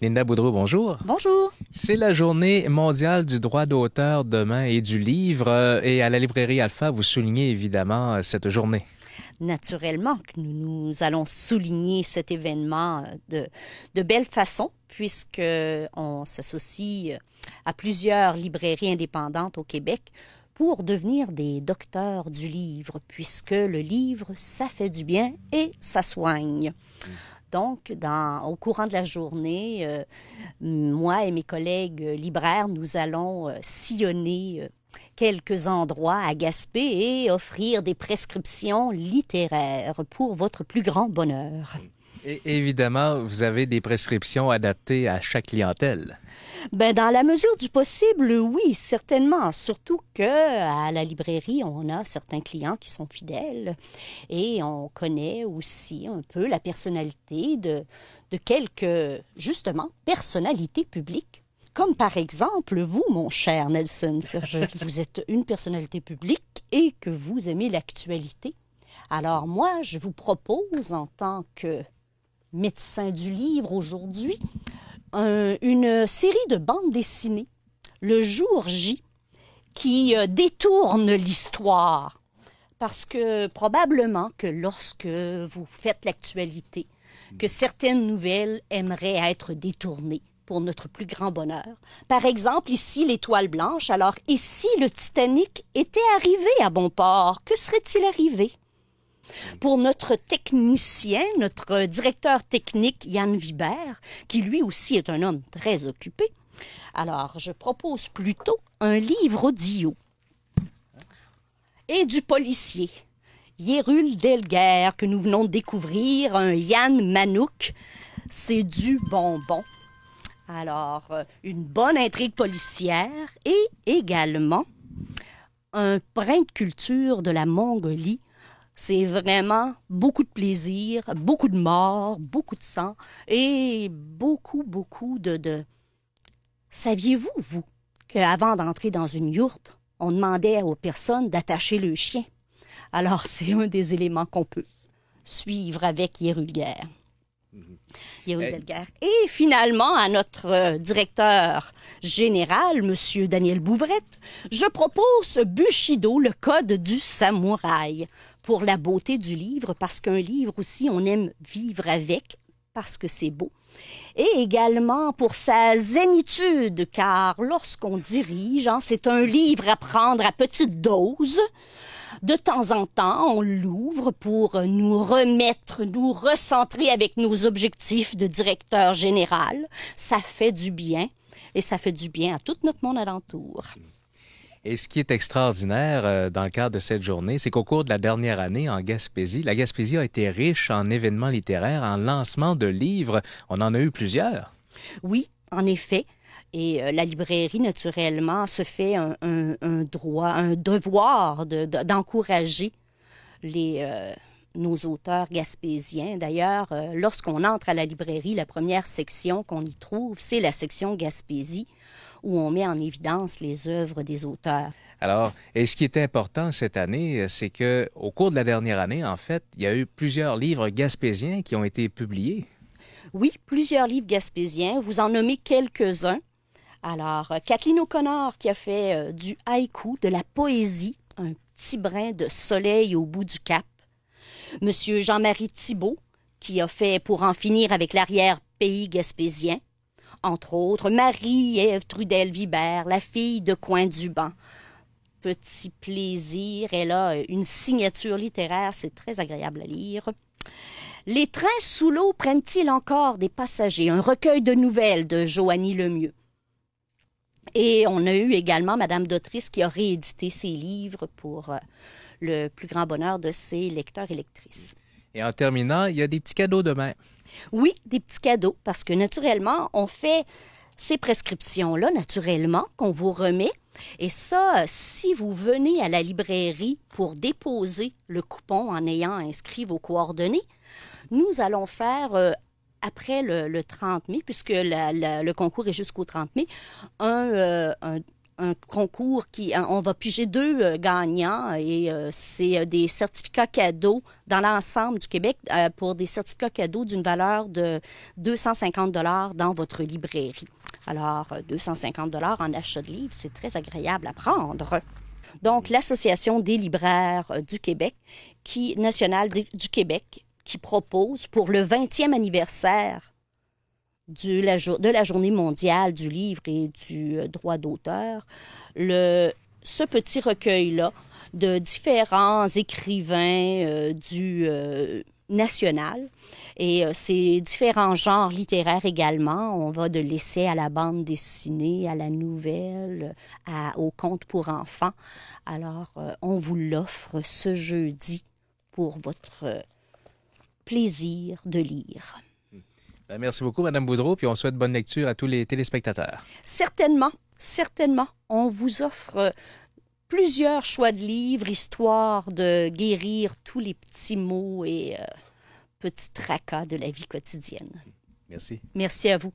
Linda Boudreau, bonjour. Bonjour. C'est la journée mondiale du droit d'auteur demain et du livre. euh, Et à la librairie Alpha, vous soulignez évidemment euh, cette journée. Naturellement que nous, nous allons souligner cet événement euh, de, de belle façon, puisque on s'associe à plusieurs librairies indépendantes au Québec pour devenir des docteurs du livre, puisque le livre, ça fait du bien et ça soigne. Donc, au courant de la journée, euh, moi et mes collègues euh, libraires, nous allons euh, sillonner quelques endroits à Gaspé et offrir des prescriptions littéraires pour votre plus grand bonheur. Et évidemment, vous avez des prescriptions adaptées à chaque clientèle. Ben, dans la mesure du possible, oui, certainement. Surtout que à la librairie, on a certains clients qui sont fidèles et on connaît aussi un peu la personnalité de, de quelques, justement, personnalités publiques. Comme par exemple vous, mon cher Nelson. Vous êtes une personnalité publique et que vous aimez l'actualité. Alors moi, je vous propose en tant que médecin du livre aujourd'hui un- une série de bandes dessinées, le jour J, qui euh, détourne l'histoire. Parce que probablement que lorsque vous faites l'actualité, que certaines nouvelles aimeraient être détournées pour notre plus grand bonheur. Par exemple, ici, l'étoile blanche. Alors, si le Titanic était arrivé à bon port, que serait-il arrivé? Pour notre technicien, notre directeur technique Yann Vibert, qui lui aussi est un homme très occupé. Alors, je propose plutôt un livre audio. Et du policier. Yerul Delguerre, que nous venons de découvrir, un Yann Manouk. C'est du bonbon. Alors, euh, une bonne intrigue policière et également un brin de culture de la Mongolie c'est vraiment beaucoup de plaisir, beaucoup de mort, beaucoup de sang et beaucoup, beaucoup de... de... Saviez-vous, vous, qu'avant d'entrer dans une yourte, on demandait aux personnes d'attacher le chien? Alors, c'est un des éléments qu'on peut suivre avec Yerulguerre. Yerulguerre. Et finalement, à notre euh, directeur général, Monsieur Daniel Bouvrette, je propose Bushido, le code du samouraï, pour la beauté du livre, parce qu'un livre aussi, on aime vivre avec, parce que c'est beau. Et également pour sa zénitude, car lorsqu'on dirige, hein, c'est un livre à prendre à petite dose. De temps en temps, on l'ouvre pour nous remettre, nous recentrer avec nos objectifs de directeur général. Ça fait du bien et ça fait du bien à tout notre monde alentour. Et ce qui est extraordinaire euh, dans le cadre de cette journée, c'est qu'au cours de la dernière année en Gaspésie, la Gaspésie a été riche en événements littéraires, en lancement de livres. On en a eu plusieurs. Oui, en effet. Et euh, la librairie, naturellement, se fait un, droit, un devoir de- de- d'encourager les, euh, nos auteurs gaspésiens. D'ailleurs, lorsqu'on entre à la librairie, la première section qu'on y trouve, c'est la section Gaspésie, où on met en évidence les œuvres des auteurs. Alors, et ce qui est important cette année, euh, c'est que au cours de la dernière année, en fait, il y a eu plusieurs livres gaspésiens qui ont été publiés. Oui, plusieurs livres gaspésiens. Vous en nommez quelques-uns. Alors, euh, Kathleen O'Connor qui a fait euh, du haïku, de la poésie, un petit brin de soleil au bout du cap. Monsieur Jean-Marie Thibault qui a fait Pour en finir avec l'arrière-pays gaspésien. Entre autres, Marie-Ève Trudel-Vibert, la fille de Coin du Banc. Petit plaisir, elle a une signature littéraire, c'est très agréable à lire. Les trains sous l'eau prennent-ils encore des passagers? Un recueil de nouvelles de Joanie Lemieux. Et on a eu également Madame Dautrice qui a réédité ses livres pour euh, le plus grand bonheur de ses lecteurs et lectrices. Et en terminant, il y a des petits cadeaux demain. Oui, des petits cadeaux, parce que naturellement, on fait ces prescriptions-là, naturellement, qu'on vous remet. Et ça, si vous venez à la librairie pour déposer le coupon en ayant inscrit vos coordonnées, nous allons faire, euh, après le, le 30 mai, puisque le concours est jusqu'au 30 mai, un, euh, un- un concours qui, on va piger deux euh, gagnants et euh, c'est des certificats cadeaux dans l'ensemble du Québec pour des certificats cadeaux d'une valeur de 250 dollars dans votre librairie. Alors, 250 dollars en achat de livres, c'est très agréable à prendre. Donc, l'Association des libraires du Québec, qui, nationale du Québec, qui propose pour le 20e anniversaire de la journée mondiale du livre et du euh, droit d'auteur, ce petit recueil-là de différents écrivains euh, du euh, national et ces différents genres littéraires également. On va de l'essai à la bande dessinée, à la nouvelle, à, au conte pour enfants. Alors, on vous l'offre ce jeudi pour votre plaisir de lire. Ben, merci beaucoup, Madame Boudreau, puis on souhaite bonne lecture à tous les téléspectateurs. Certainement, certainement. On vous offre euh, plusieurs choix de livres, histoire de guérir tous les petits mots et euh, petits tracas de la vie quotidienne. Merci. Merci à vous.